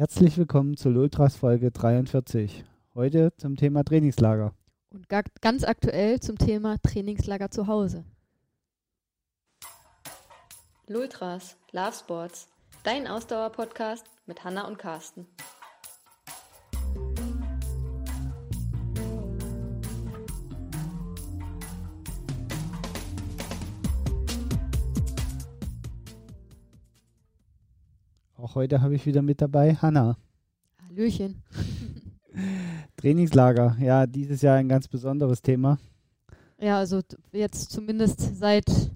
Herzlich willkommen zur Ultras Folge 43. Heute zum Thema Trainingslager. Und ganz aktuell zum Thema Trainingslager zu Hause. Lultras, Love Sports, dein Ausdauer-Podcast mit Hanna und Carsten. Auch heute habe ich wieder mit dabei Hanna. Hallöchen. Trainingslager, ja, dieses Jahr ein ganz besonderes Thema. Ja, also jetzt zumindest seit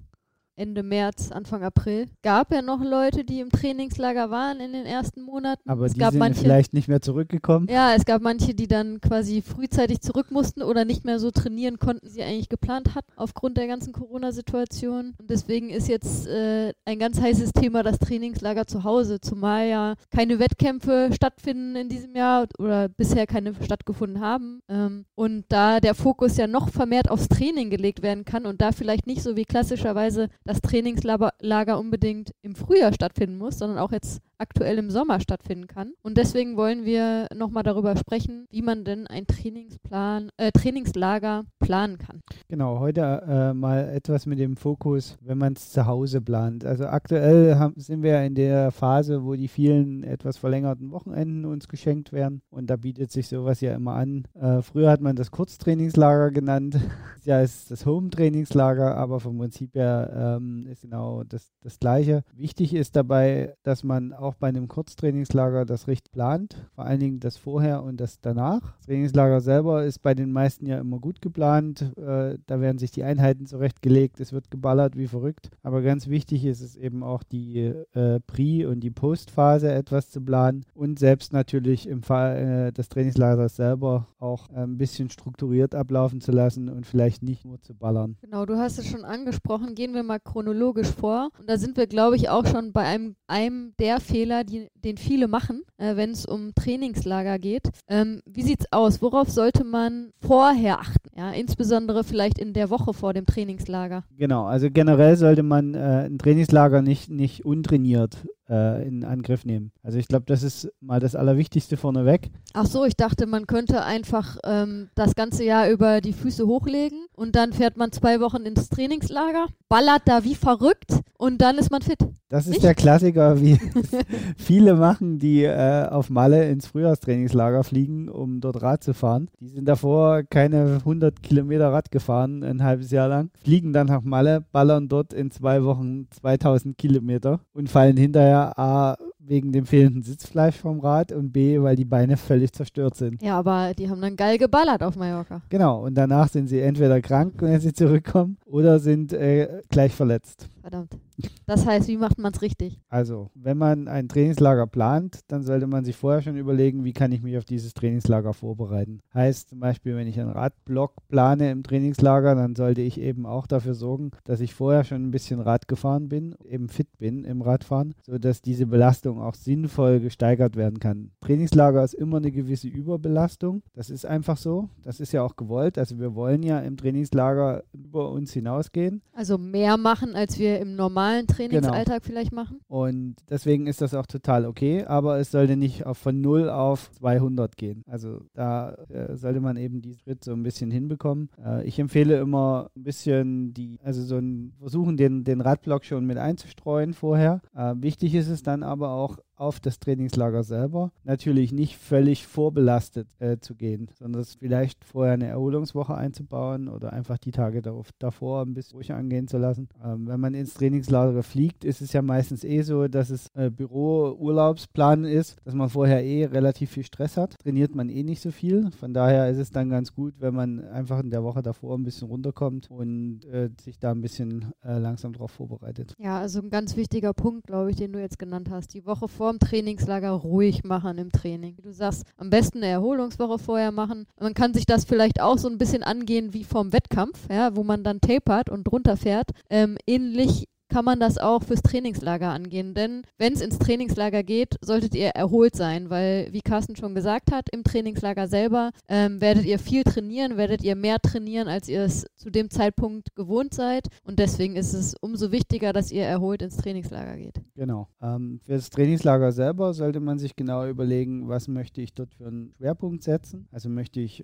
Ende März, Anfang April. Gab ja noch Leute, die im Trainingslager waren in den ersten Monaten. Aber es die gab sind manche, vielleicht nicht mehr zurückgekommen. Ja, es gab manche, die dann quasi frühzeitig zurück mussten oder nicht mehr so trainieren konnten, sie eigentlich geplant hatten, aufgrund der ganzen Corona-Situation. Und deswegen ist jetzt äh, ein ganz heißes Thema das Trainingslager zu Hause, zumal ja keine Wettkämpfe stattfinden in diesem Jahr oder bisher keine stattgefunden haben. Ähm, und da der Fokus ja noch vermehrt aufs Training gelegt werden kann und da vielleicht nicht so wie klassischerweise das Trainingslager unbedingt im Frühjahr stattfinden muss, sondern auch jetzt aktuell im Sommer stattfinden kann. Und deswegen wollen wir nochmal darüber sprechen, wie man denn ein Trainingsplan, äh, Trainingslager planen kann. Genau, heute äh, mal etwas mit dem Fokus, wenn man es zu Hause plant. Also aktuell haben, sind wir in der Phase, wo die vielen etwas verlängerten Wochenenden uns geschenkt werden. Und da bietet sich sowas ja immer an. Äh, früher hat man das Kurztrainingslager genannt. ja, ist das Home-Trainingslager, aber vom Prinzip her ähm, ist genau das, das Gleiche. Wichtig ist dabei, dass man auch bei einem Kurztrainingslager das recht plant, vor allen Dingen das vorher und das danach. Das Trainingslager selber ist bei den meisten ja immer gut geplant. Äh, da werden sich die Einheiten zurechtgelegt, es wird geballert wie verrückt. Aber ganz wichtig ist es eben auch die äh, Pre- und die Postphase etwas zu planen und selbst natürlich im Fall äh, des Trainingslagers selber auch ein bisschen strukturiert ablaufen zu lassen und vielleicht nicht nur zu ballern. Genau, du hast es schon angesprochen. Gehen wir mal chronologisch vor. Und da sind wir, glaube ich, auch schon bei einem, einem der Fehler, die, den viele machen, äh, wenn es um Trainingslager geht. Ähm, wie sieht's aus? Worauf sollte man vorher achten? Ja, insbesondere vielleicht in der Woche vor dem Trainingslager. Genau, also generell sollte man äh, ein Trainingslager nicht, nicht untrainiert äh, in Angriff nehmen. Also ich glaube, das ist mal das Allerwichtigste vorneweg. Ach so, ich dachte, man könnte einfach ähm, das ganze Jahr über die Füße hochlegen und dann fährt man zwei Wochen ins Trainingslager, ballert da wie verrückt und dann ist man fit. Das ist Nicht? der Klassiker, wie viele machen, die äh, auf Malle ins Frühjahrstrainingslager fliegen, um dort Rad zu fahren. Die sind davor keine 100 Kilometer Rad gefahren, ein halbes Jahr lang, fliegen dann nach Malle, ballern dort in zwei Wochen 2000 Kilometer und fallen hinterher A, wegen dem fehlenden Sitzfleisch vom Rad und B, weil die Beine völlig zerstört sind. Ja, aber die haben dann geil geballert auf Mallorca. Genau, und danach sind sie entweder krank, wenn sie zurückkommen, oder sind äh, gleich verletzt. Verdammt. Das heißt, wie macht man es richtig? Also, wenn man ein Trainingslager plant, dann sollte man sich vorher schon überlegen, wie kann ich mich auf dieses Trainingslager vorbereiten. Heißt zum Beispiel, wenn ich einen Radblock plane im Trainingslager, dann sollte ich eben auch dafür sorgen, dass ich vorher schon ein bisschen Rad gefahren bin, eben fit bin im Radfahren, sodass diese Belastung auch sinnvoll gesteigert werden kann. Trainingslager ist immer eine gewisse Überbelastung. Das ist einfach so. Das ist ja auch gewollt. Also wir wollen ja im Trainingslager über uns hinausgehen. Also mehr machen, als wir im normalen normalen Trainingsalltag genau. vielleicht machen. Und deswegen ist das auch total okay, aber es sollte nicht auf, von 0 auf 200 gehen. Also da äh, sollte man eben diesen Schritt so ein bisschen hinbekommen. Äh, ich empfehle immer ein bisschen die, also so ein versuchen, den, den Radblock schon mit einzustreuen vorher. Äh, wichtig ist es dann aber auch auf das Trainingslager selber. Natürlich nicht völlig vorbelastet äh, zu gehen, sondern vielleicht vorher eine Erholungswoche einzubauen oder einfach die Tage darauf, davor ein bisschen ruhig angehen zu lassen. Ähm, wenn man ins Trainingslager fliegt, ist es ja meistens eh so, dass es äh, Büro-Urlaubsplan ist, dass man vorher eh relativ viel Stress hat. Trainiert man eh nicht so viel. Von daher ist es dann ganz gut, wenn man einfach in der Woche davor ein bisschen runterkommt und äh, sich da ein bisschen äh, langsam darauf vorbereitet. Ja, also ein ganz wichtiger Punkt, glaube ich, den du jetzt genannt hast. Die Woche vor vorm Trainingslager ruhig machen im Training. Du sagst, am besten eine Erholungswoche vorher machen. Man kann sich das vielleicht auch so ein bisschen angehen wie vorm Wettkampf, ja, wo man dann tapert und drunter fährt. Ähm, ähnlich kann man das auch fürs Trainingslager angehen. Denn wenn es ins Trainingslager geht, solltet ihr erholt sein, weil, wie Carsten schon gesagt hat, im Trainingslager selber ähm, werdet ihr viel trainieren, werdet ihr mehr trainieren, als ihr es zu dem Zeitpunkt gewohnt seid. Und deswegen ist es umso wichtiger, dass ihr erholt ins Trainingslager geht. Genau. Ähm, für das Trainingslager selber sollte man sich genau überlegen, was möchte ich dort für einen Schwerpunkt setzen. Also möchte ich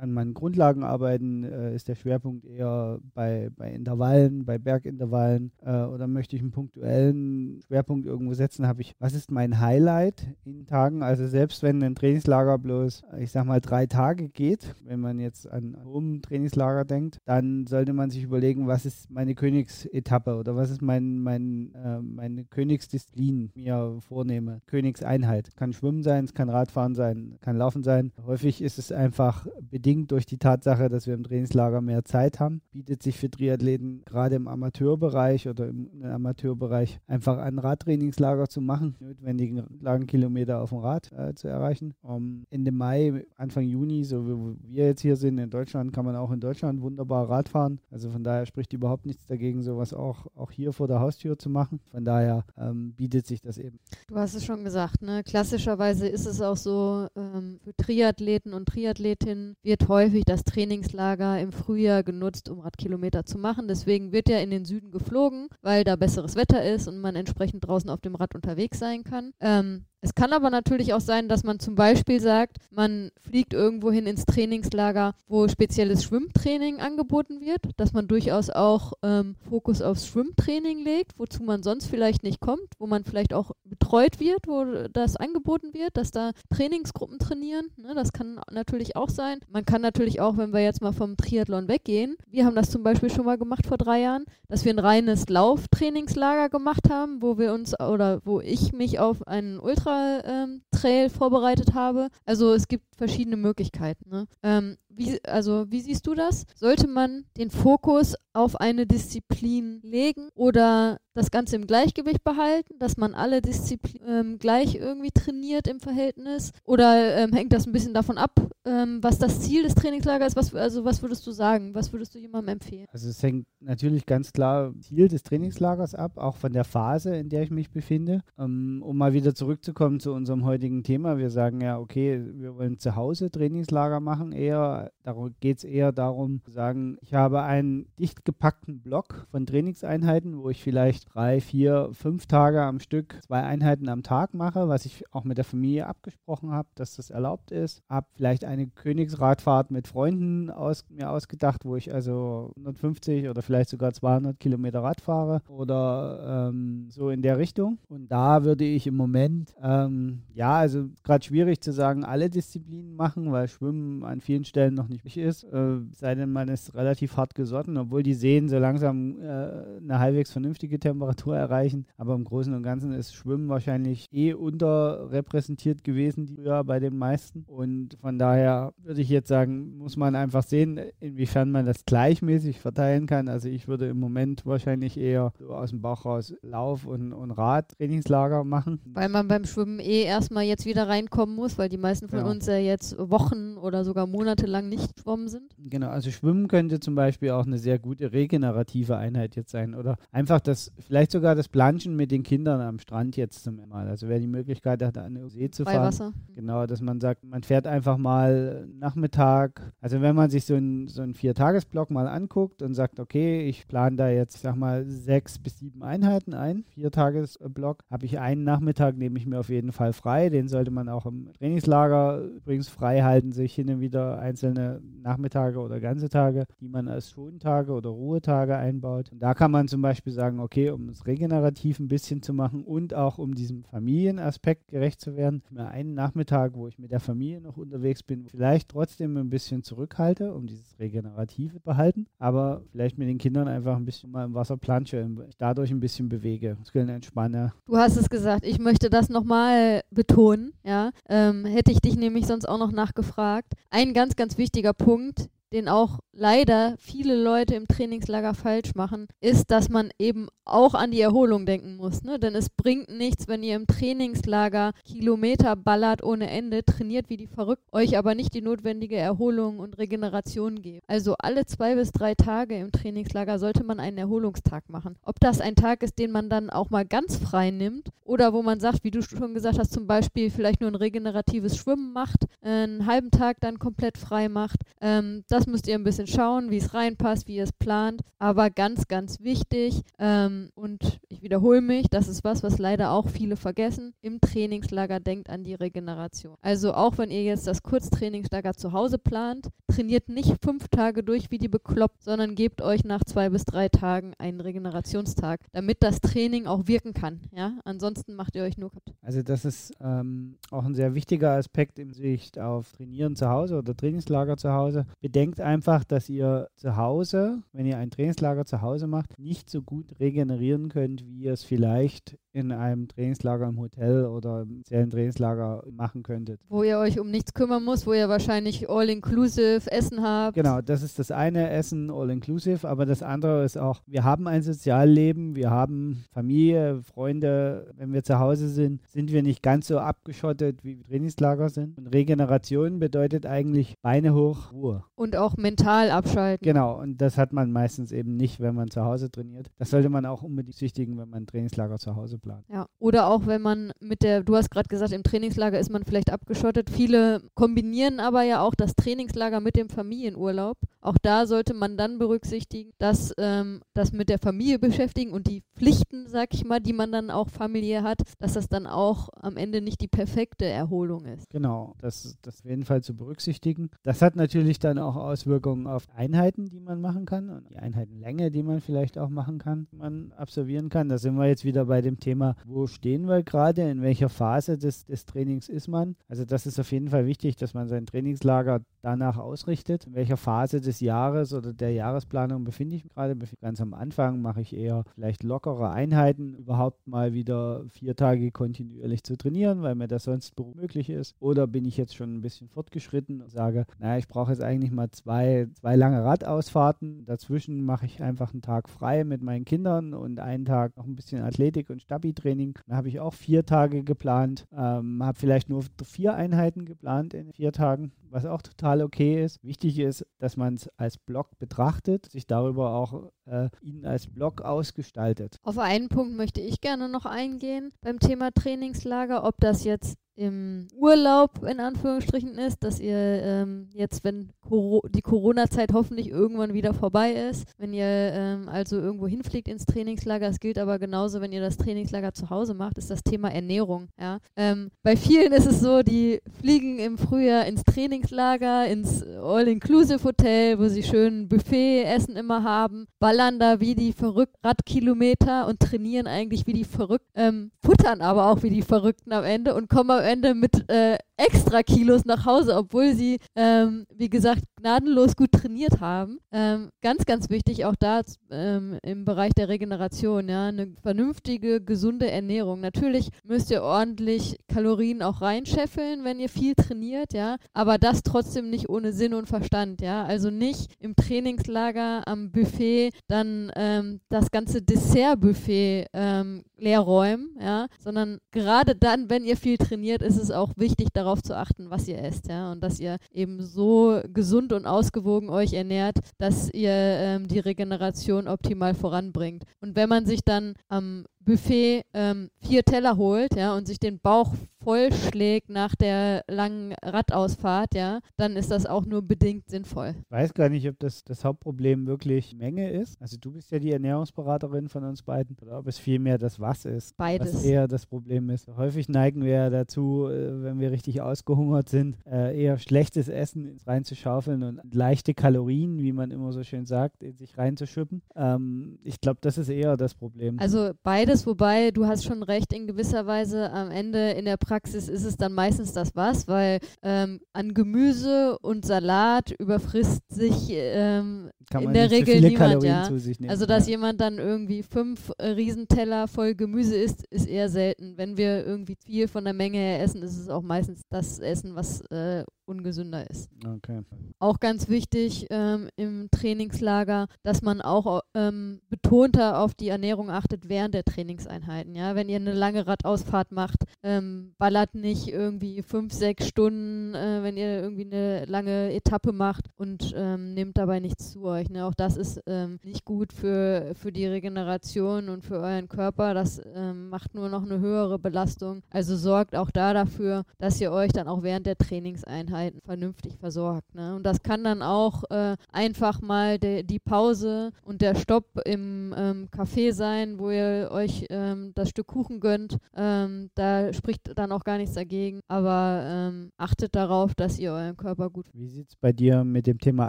an meinen Grundlagen arbeiten, äh, ist der Schwerpunkt eher bei, bei Intervallen, bei Bergintervallen äh, oder möchte ich einen punktuellen Schwerpunkt irgendwo setzen, habe ich, was ist mein Highlight in Tagen? Also selbst wenn ein Trainingslager bloß, ich sag mal, drei Tage geht, wenn man jetzt an ein Trainingslager denkt, dann sollte man sich überlegen, was ist meine Königsetappe oder was ist mein, mein, äh, meine Königsdisziplin, mir vornehme. Königseinheit. Kann Schwimmen sein, es kann Radfahren sein, kann Laufen sein. Häufig ist es einfach bedingt durch die Tatsache, dass wir im Trainingslager mehr Zeit haben, bietet sich für Triathleten gerade im Amateurbereich oder im Amateurbereich einfach ein Radtrainingslager zu machen, notwendigen Lagenkilometer auf dem Rad äh, zu erreichen. Um, Ende Mai, Anfang Juni, so wie wir jetzt hier sind in Deutschland, kann man auch in Deutschland wunderbar Rad fahren. Also von daher spricht überhaupt nichts dagegen, sowas auch, auch hier vor der Haustür zu machen. Von daher ähm, bietet sich das eben. Du hast es schon gesagt, ne? klassischerweise ist es auch so, ähm, für Triathleten und Triathletinnen wird häufig das Trainingslager im Frühjahr genutzt, um Radkilometer zu machen. Deswegen wird ja in den Süden geflogen, weil da besseres Wetter ist und man entsprechend draußen auf dem Rad unterwegs sein kann. Ähm, es kann aber natürlich auch sein, dass man zum Beispiel sagt, man fliegt irgendwo hin ins Trainingslager, wo spezielles Schwimmtraining angeboten wird, dass man durchaus auch ähm, Fokus aufs Schwimmtraining legt, wozu man sonst vielleicht nicht kommt, wo man vielleicht auch betreut wird, wo das angeboten wird, dass da Trainingsgruppen trainieren. Ne, das kann natürlich auch sein. Man kann natürlich auch, wenn wir jetzt mal vom Triathlon weggehen, wir haben das zum Beispiel schon mal gemacht vor drei Jahren, dass wir ein reines Lauftrainingslager gemacht haben, wo wir uns oder wo ich mich auf einen Ultra Ultra-Trail ähm, vorbereitet habe. Also es gibt verschiedene Möglichkeiten. Ne? Ähm, wie, also wie siehst du das? Sollte man den Fokus auf eine Disziplin legen oder das Ganze im Gleichgewicht behalten, dass man alle Disziplinen ähm, gleich irgendwie trainiert im Verhältnis? Oder ähm, hängt das ein bisschen davon ab, ähm, was das Ziel des Trainingslagers ist? Was, also was würdest du sagen? Was würdest du jemandem empfehlen? Also es hängt natürlich ganz klar Ziel des Trainingslagers ab, auch von der Phase, in der ich mich befinde. Ähm, um mal wieder zurückzukommen zu unserem heutigen Thema. Wir sagen ja, okay, wir wollen zu Hause Trainingslager machen, eher, darum geht es eher darum zu sagen, ich habe einen dicht gepackten Block von Trainingseinheiten, wo ich vielleicht drei, vier, fünf Tage am Stück zwei Einheiten am Tag mache, was ich auch mit der Familie abgesprochen habe, dass das erlaubt ist. Habe vielleicht eine Königsradfahrt mit Freunden aus, mir ausgedacht, wo ich also 150 oder vielleicht sogar 200 Kilometer Rad fahre oder ähm, so in der Richtung. Und da würde ich im Moment, ähm, ja, also gerade schwierig zu sagen, alle Disziplinen machen, weil Schwimmen an vielen Stellen noch nicht ist, äh, sei denn man ist relativ hart gesotten, obwohl die Seen so langsam äh, eine halbwegs vernünftige Temperatur erreichen. Aber im Großen und Ganzen ist Schwimmen wahrscheinlich eh unterrepräsentiert gewesen früher bei den meisten. Und von daher würde ich jetzt sagen, muss man einfach sehen, inwiefern man das gleichmäßig verteilen kann. Also ich würde im Moment wahrscheinlich eher so aus dem Bauch raus Lauf- und, und Radtrainingslager machen. Weil man beim Schwimmen eh erstmal jetzt wieder reinkommen muss, weil die meisten von ja. uns ja jetzt Wochen oder sogar Monate lang nicht schwommen sind. Genau, also Schwimmen könnte zum Beispiel auch eine sehr gute regenerative Einheit jetzt sein. Oder einfach das, vielleicht sogar das Planschen mit den Kindern am Strand jetzt zum Mal. Also wer die Möglichkeit hat, an den See zu Bei fahren. Wasser. Genau, dass man sagt, man fährt einfach mal Nachmittag. Also wenn man sich so einen so einen Viertagesblock mal anguckt und sagt, okay, ich plane da jetzt, sag mal, sechs bis sieben Einheiten ein, Viertagesblock, habe ich einen Nachmittag, nehme ich mir auf jeden Fall frei. Den sollte man auch im Trainingslager übrigens frei halten, sich hin und wieder einzelne Nachmittage oder ganze Tage, die man als Schontage oder Ruhetage einbaut. Und da kann man zum Beispiel sagen, okay, um es regenerativ ein bisschen zu machen und auch um diesem Familienaspekt gerecht zu werden, mir einen Nachmittag, wo ich mit der Familie noch unterwegs bin, vielleicht trotzdem ein bisschen zurückhalte, um dieses Regenerative behalten, aber vielleicht mit den Kindern einfach ein bisschen mal im Wasser plansche, dadurch ein bisschen bewege, Muskeln entspanne. Du hast es gesagt, ich möchte das nochmal betonen, ja. Ähm, hätte ich dich nämlich sonst auch noch nachgefragt. Ein ganz, ganz wichtiger Punkt, den auch leider viele Leute im Trainingslager falsch machen, ist, dass man eben auch an die Erholung denken muss. Ne? Denn es bringt nichts, wenn ihr im Trainingslager Kilometer ballert ohne Ende, trainiert wie die verrückt, euch aber nicht die notwendige Erholung und Regeneration gebt. Also alle zwei bis drei Tage im Trainingslager sollte man einen Erholungstag machen. Ob das ein Tag ist, den man dann auch mal ganz frei nimmt oder wo man sagt, wie du schon gesagt hast, zum Beispiel vielleicht nur ein regeneratives Schwimmen macht, einen halben Tag dann komplett frei macht. Ähm, das müsst ihr ein bisschen schauen, wie es reinpasst, wie ihr es plant. Aber ganz, ganz wichtig, ähm, und ich wiederhole mich, das ist was, was leider auch viele vergessen, im Trainingslager denkt an die Regeneration. Also auch wenn ihr jetzt das Kurztrainingslager zu Hause plant, trainiert nicht fünf Tage durch wie die bekloppt, sondern gebt euch nach zwei bis drei Tagen einen Regenerationstag, damit das Training auch wirken kann. Ja? Ansonsten macht ihr euch nur kaputt. Also das ist ähm, auch ein sehr wichtiger Aspekt im Sicht auf Trainieren zu Hause oder Trainingslager zu Hause. Bedenkt einfach, dass ihr zu Hause, wenn ihr ein Trainingslager zu Hause macht, nicht so gut regenerieren könnt, wie ihr es vielleicht in einem Trainingslager im Hotel oder im Trainingslager machen könntet. Wo ihr euch um nichts kümmern muss, wo ihr wahrscheinlich all-inclusive Essen habt. Genau, das ist das eine Essen all-inclusive, aber das andere ist auch, wir haben ein Sozialleben, wir haben Familie, Freunde. Wenn wir zu Hause sind, sind wir nicht ganz so abgeschottet, wie Trainingslager sind. Und Regeneration bedeutet eigentlich Beine hoch, Ruhe. Und auch mental abschalten. Genau, und das hat man meistens eben nicht, wenn man zu Hause trainiert. Das sollte man auch unbedingt süchtigen, wenn man ein Trainingslager zu Hause plant. Ja, oder auch wenn man mit der, du hast gerade gesagt, im Trainingslager ist man vielleicht abgeschottet. Viele kombinieren aber ja auch das Trainingslager mit dem Familienurlaub. Auch da sollte man dann berücksichtigen, dass ähm, das mit der Familie beschäftigen und die Pflichten, sag ich mal, die man dann auch familiär hat, dass das dann auch am Ende nicht die perfekte Erholung ist. Genau, das, das auf jeden Fall zu berücksichtigen. Das hat natürlich dann auch Auswirkungen auf Einheiten, die man machen kann und die Einheitenlänge, die man vielleicht auch machen kann, die man absolvieren kann. Da sind wir jetzt wieder bei dem Thema, wo stehen wir gerade, in welcher Phase des, des Trainings ist man. Also das ist auf jeden Fall wichtig, dass man sein Trainingslager danach ausrichtet, in welcher Phase des Jahres oder der Jahresplanung befinde ich mich gerade. Ganz am Anfang mache ich eher vielleicht lockere Einheiten, überhaupt mal wieder vier Tage kontinuierlich zu trainieren, weil mir das sonst möglich ist. Oder bin ich jetzt schon ein bisschen fortgeschritten und sage, naja, ich brauche jetzt eigentlich mal zwei, zwei lange Radausfahrten. Dazwischen mache ich einfach einen Tag frei mit meinen Kindern und einen Tag noch ein bisschen Athletik und Stabi-Training. Da habe ich auch vier Tage geplant, ähm, habe vielleicht nur vier Einheiten geplant in vier Tagen was auch total okay ist. Wichtig ist, dass man es als Blog betrachtet, sich darüber auch äh, ihn als Blog ausgestaltet. Auf einen Punkt möchte ich gerne noch eingehen beim Thema Trainingslager, ob das jetzt im Urlaub in Anführungsstrichen ist, dass ihr ähm, jetzt, wenn Coro die Corona-Zeit hoffentlich irgendwann wieder vorbei ist, wenn ihr ähm, also irgendwo hinfliegt ins Trainingslager, es gilt aber genauso, wenn ihr das Trainingslager zu Hause macht, ist das Thema Ernährung. Ja? Ähm, bei vielen ist es so, die fliegen im Frühjahr ins Trainingslager, ins All-Inclusive-Hotel, wo sie schön Buffet-Essen immer haben, ballern da wie die verrückten Radkilometer und trainieren eigentlich wie die Verrückten, ähm, futtern aber auch wie die Verrückten am Ende und kommen am Ende mit äh, extra Kilos nach Hause, obwohl sie, ähm, wie gesagt, gnadenlos gut trainiert haben. Ähm, ganz, ganz wichtig auch da ähm, im Bereich der Regeneration, ja, eine vernünftige, gesunde Ernährung. Natürlich müsst ihr ordentlich Kalorien auch reinscheffeln, wenn ihr viel trainiert, ja, aber das trotzdem nicht ohne Sinn und Verstand, ja. Also nicht im Trainingslager am Buffet dann ähm, das ganze Dessertbuffet ähm, leer räumen, ja, sondern gerade dann, wenn ihr viel trainiert, ist es auch wichtig, darauf zu achten, was ihr esst, ja, und dass ihr eben so gesund und ausgewogen euch ernährt, dass ihr ähm, die Regeneration optimal voranbringt. Und wenn man sich dann am Buffet ähm, vier Teller holt, ja, und sich den Bauch vollschlägt nach der langen Radausfahrt, ja, dann ist das auch nur bedingt sinnvoll. Ich weiß gar nicht, ob das das Hauptproblem wirklich Menge ist. Also du bist ja die Ernährungsberaterin von uns beiden, oder ob es vielmehr das Was ist. Beides. Was eher das Problem ist. Häufig neigen wir ja dazu, äh, wenn wir richtig ausgehungert sind, äh, eher schlechtes Essen reinzuschaufeln und leichte Kalorien, wie man immer so schön sagt, in sich reinzuschippen. Ähm, ich glaube, das ist eher das Problem. Also beides, wobei du hast schon recht, in gewisser Weise am Ende in der Praxis Praxis ist es dann meistens das was, weil ähm, an Gemüse und Salat überfrisst sich ähm, in der Regel niemand, ja. Also dass ja. jemand dann irgendwie fünf äh, Riesenteller voll Gemüse isst, ist eher selten. Wenn wir irgendwie viel von der Menge her essen, ist es auch meistens das Essen, was äh, ungesünder ist. Okay. Auch ganz wichtig ähm, im Trainingslager, dass man auch ähm, betonter auf die Ernährung achtet während der Trainingseinheiten. Ja, wenn ihr eine lange Radausfahrt macht, ähm, ballert nicht irgendwie fünf, sechs Stunden, äh, wenn ihr irgendwie eine lange Etappe macht und ähm, nehmt dabei nichts zu euch. Ne? Auch das ist ähm, nicht gut für, für die Regeneration und für euren Körper. Das ähm, macht nur noch eine höhere Belastung. Also sorgt auch da dafür, dass ihr euch dann auch während der Trainingseinheit Einheiten vernünftig versorgt. Ne? Und das kann dann auch äh, einfach mal de, die Pause und der Stopp im ähm, Café sein, wo ihr euch ähm, das Stück Kuchen gönnt. Ähm, da spricht dann auch gar nichts dagegen. Aber ähm, achtet darauf, dass ihr euren Körper gut. Wie sieht es bei dir mit dem Thema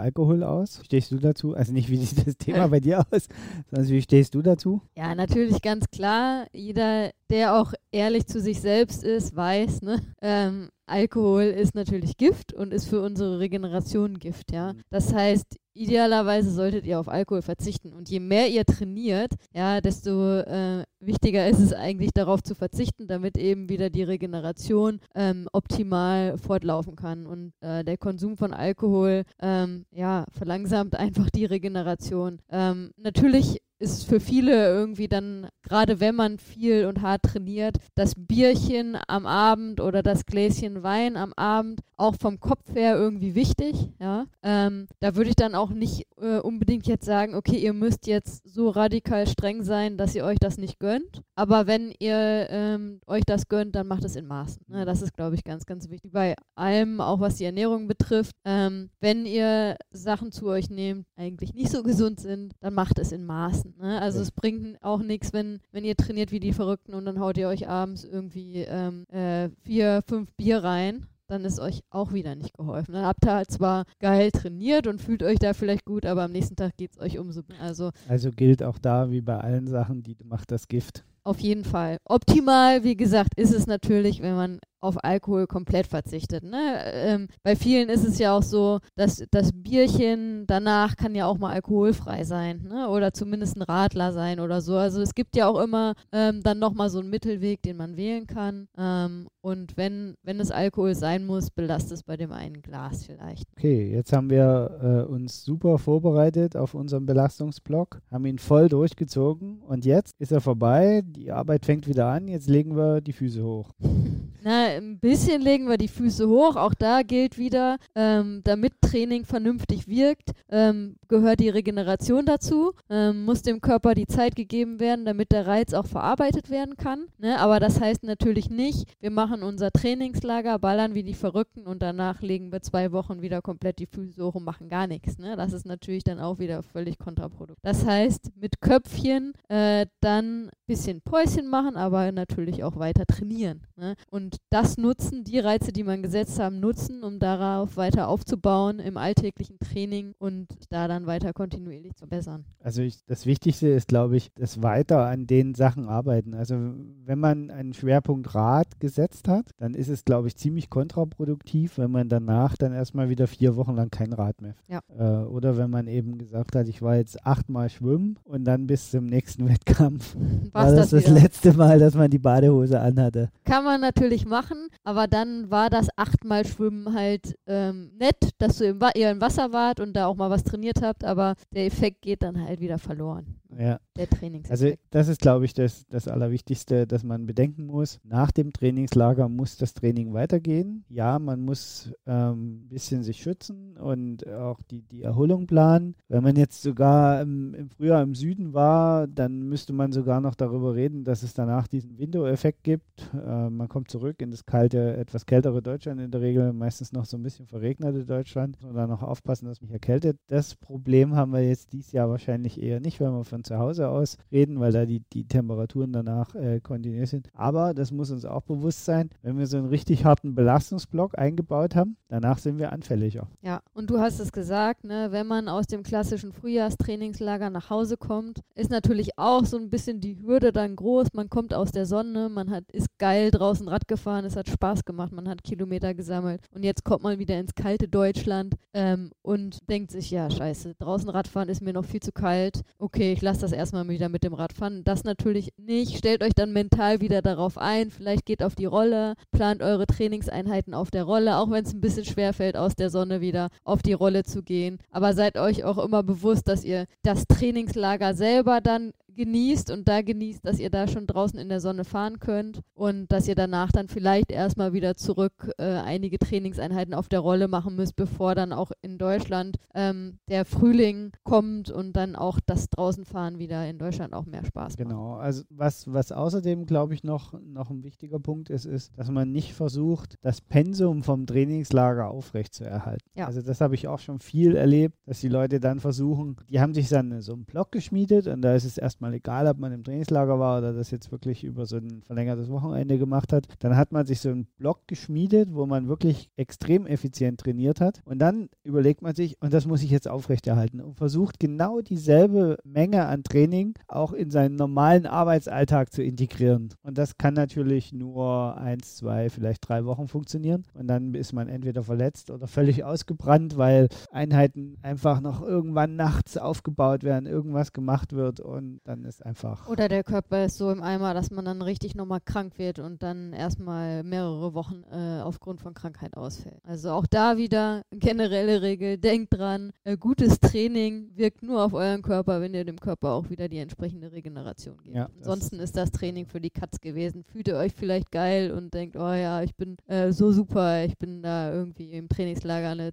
Alkohol aus? Stehst du dazu? Also nicht, wie sieht das Thema bei dir aus, sondern wie stehst du dazu? Ja, natürlich ganz klar. Jeder, der auch ehrlich zu sich selbst ist, weiß, ne? Ähm, Alkohol ist natürlich Gift und ist für unsere Regeneration Gift, ja. Mhm. Das heißt, idealerweise solltet ihr auf Alkohol verzichten. Und je mehr ihr trainiert, ja, desto äh, wichtiger ist es eigentlich darauf zu verzichten, damit eben wieder die Regeneration ähm, optimal fortlaufen kann. Und äh, der Konsum von Alkohol, ähm, ja, verlangsamt einfach die Regeneration. Ähm, natürlich ist für viele irgendwie dann, gerade wenn man viel und hart trainiert, das Bierchen am Abend oder das Gläschen Wein am Abend auch vom Kopf her irgendwie wichtig. Ja? Ähm, da würde ich dann auch nicht äh, unbedingt jetzt sagen, okay, ihr müsst jetzt so radikal streng sein, dass ihr euch das nicht gönnt. Aber wenn ihr ähm, euch das gönnt, dann macht es in Maßen. Ne? Das ist, glaube ich, ganz, ganz wichtig. Bei allem, auch was die Ernährung betrifft, ähm, wenn ihr Sachen zu euch nehmt, eigentlich nicht so gesund sind, dann macht es in Maßen. Ne? Also ja. es bringt auch nichts, wenn, wenn ihr trainiert wie die Verrückten und dann haut ihr euch abends irgendwie ähm, äh, vier, fünf Bier rein dann ist euch auch wieder nicht geholfen. Dann habt ihr halt zwar geil trainiert und fühlt euch da vielleicht gut, aber am nächsten Tag geht es euch umso. Also, also gilt auch da, wie bei allen Sachen, die macht das Gift. Auf jeden Fall. Optimal, wie gesagt, ist es natürlich, wenn man auf Alkohol komplett verzichtet. Ne? Ähm, bei vielen ist es ja auch so, dass das Bierchen danach kann ja auch mal alkoholfrei sein ne? oder zumindest ein Radler sein oder so. Also es gibt ja auch immer ähm, dann nochmal so einen Mittelweg, den man wählen kann. Ähm, und wenn, wenn es Alkohol sein muss, belastet es bei dem einen Glas vielleicht. Okay, jetzt haben wir äh, uns super vorbereitet auf unseren Belastungsblock, haben ihn voll durchgezogen und jetzt ist er vorbei. Die Arbeit fängt wieder an. Jetzt legen wir die Füße hoch. Na, ein bisschen legen wir die Füße hoch. Auch da gilt wieder, ähm, damit Training vernünftig wirkt, ähm, gehört die Regeneration dazu. Ähm, muss dem Körper die Zeit gegeben werden, damit der Reiz auch verarbeitet werden kann. Ne? Aber das heißt natürlich nicht, wir machen unser Trainingslager, ballern wie die Verrückten und danach legen wir zwei Wochen wieder komplett die Füße hoch und machen gar nichts. Ne? Das ist natürlich dann auch wieder völlig kontraproduktiv. Das heißt, mit Köpfchen äh, dann ein bisschen Päuschen machen, aber natürlich auch weiter trainieren. Ne? Und das nutzen, die Reize, die man gesetzt haben, nutzen, um darauf weiter aufzubauen im alltäglichen Training und da dann weiter kontinuierlich zu bessern. Also ich, das Wichtigste ist, glaube ich, das weiter an den Sachen arbeiten. Also wenn man einen Schwerpunkt Rad gesetzt hat, dann ist es, glaube ich, ziemlich kontraproduktiv, wenn man danach dann erstmal wieder vier Wochen lang kein Rad mehr. Ja. Äh, oder wenn man eben gesagt hat, ich war jetzt achtmal schwimmen und dann bis zum nächsten Wettkampf war das das, das letzte Mal, dass man die Badehose anhatte. Kann man natürlich machen, aber dann war das achtmal Schwimmen halt ähm, nett, dass du im, ihr im Wasser wart und da auch mal was trainiert habt, aber der Effekt geht dann halt wieder verloren. Ja. Der Trainingseffekt. Also das ist, glaube ich, das, das Allerwichtigste, dass man bedenken muss. Nach dem Trainingslager muss das Training weitergehen. Ja, man muss ein ähm, bisschen sich schützen und auch die, die Erholung planen. Wenn man jetzt sogar im, im Frühjahr im Süden war, dann müsste man sogar noch darüber reden, dass es danach diesen Window-Effekt gibt. Äh, man kommt zurück in das kalte, etwas kältere Deutschland in der Regel, meistens noch so ein bisschen verregnete Deutschland. Und dann noch aufpassen, dass mich erkältet. Das Problem haben wir jetzt dieses Jahr wahrscheinlich eher nicht, weil wir von zu Hause Seite aus reden, weil da die, die Temperaturen danach äh, kontinuierlich sind. Aber das muss uns auch bewusst sein, wenn wir so einen richtig harten Belastungsblock eingebaut haben, danach sind wir anfälliger. Ja, und du hast es gesagt, ne, wenn man aus dem klassischen Frühjahrstrainingslager nach Hause kommt, ist natürlich auch so ein bisschen die Hürde dann groß. Man kommt aus der Sonne, man hat, ist geil draußen Rad gefahren, es hat Spaß gemacht, man hat Kilometer gesammelt und jetzt kommt man wieder ins kalte Deutschland ähm, und denkt sich, ja, scheiße, draußen Radfahren ist mir noch viel zu kalt. Okay, ich lasse das erstmal wieder mit dem Radfahren. Das natürlich nicht. Stellt euch dann mental wieder darauf ein. Vielleicht geht auf die Rolle, plant eure Trainingseinheiten auf der Rolle, auch wenn es ein bisschen schwer fällt, aus der Sonne wieder auf die Rolle zu gehen. Aber seid euch auch immer bewusst, dass ihr das Trainingslager selber dann genießt und da genießt, dass ihr da schon draußen in der Sonne fahren könnt und dass ihr danach dann vielleicht erstmal wieder zurück äh, einige Trainingseinheiten auf der Rolle machen müsst, bevor dann auch in Deutschland ähm, der Frühling kommt und dann auch das Draußenfahren wieder in Deutschland auch mehr Spaß macht. Genau, also was, was außerdem, glaube ich, noch, noch ein wichtiger Punkt ist, ist, dass man nicht versucht, das Pensum vom Trainingslager aufrechtzuerhalten. Ja. Also das habe ich auch schon viel erlebt, dass die Leute dann versuchen, die haben sich dann so einen Block geschmiedet und da ist es erstmal mal egal, ob man im Trainingslager war oder das jetzt wirklich über so ein verlängertes Wochenende gemacht hat. Dann hat man sich so einen Block geschmiedet, wo man wirklich extrem effizient trainiert hat. Und dann überlegt man sich, und das muss ich jetzt aufrechterhalten und versucht genau dieselbe Menge an Training auch in seinen normalen Arbeitsalltag zu integrieren. Und das kann natürlich nur eins, zwei, vielleicht drei Wochen funktionieren. Und dann ist man entweder verletzt oder völlig ausgebrannt, weil Einheiten einfach noch irgendwann nachts aufgebaut werden, irgendwas gemacht wird und dann ist einfach. Oder der Körper ist so im Eimer, dass man dann richtig nochmal krank wird und dann erstmal mehrere Wochen äh, aufgrund von Krankheit ausfällt. Also auch da wieder generelle Regel, denkt dran, äh, gutes Training wirkt nur auf euren Körper, wenn ihr dem Körper auch wieder die entsprechende Regeneration gebt. Ja, Ansonsten ist das Training für die Katz gewesen. Fühlt ihr euch vielleicht geil und denkt, oh ja, ich bin äh, so super, ich bin da irgendwie im Trainingslager eine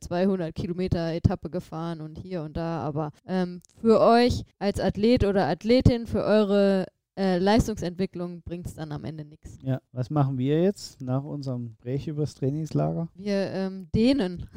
200 äh, Kilometer Etappe gefahren und hier und da, aber ähm, für euch als Athlet oder Athletin für eure äh, Leistungsentwicklung bringt es dann am Ende nichts. Ja, was machen wir jetzt nach unserem Gespräch übers Trainingslager? Wir ähm, dehnen.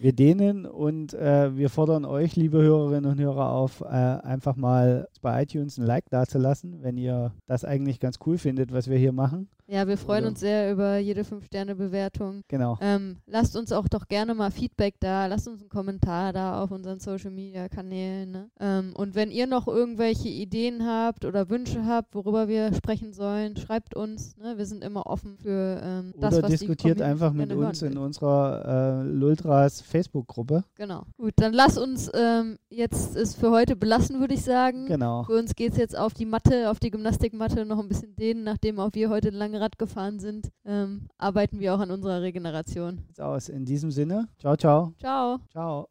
wir dehnen und äh, wir fordern euch, liebe Hörerinnen und Hörer, auf, äh, einfach mal bei iTunes ein Like dazulassen, wenn ihr das eigentlich ganz cool findet, was wir hier machen. Ja, wir freuen Oder? uns sehr über jede 5-Sterne-Bewertung. Genau. Ähm, lasst uns auch doch gerne mal Feedback da, lasst uns einen Kommentar da auf unseren Social-Media-Kanälen. Ne? Ähm, und wenn ihr noch irgendwelche Ideen habt oder Wünsche habt, worüber wir sprechen sollen, schreibt uns. Ne? Wir sind immer offen für ähm, das, Oder was diskutiert einfach mit uns in unserer äh, Lultras Facebook-Gruppe. Genau. Gut, dann lass uns ähm, jetzt es für heute belassen, würde ich sagen. Genau. Für uns geht es jetzt auf die Matte, auf die Gymnastikmatte noch ein bisschen dehnen, nachdem auch wir heute lange Rad gefahren sind, ähm, arbeiten wir auch an unserer Regeneration. Aus. In diesem Sinne, ciao, ciao. Ciao. Ciao.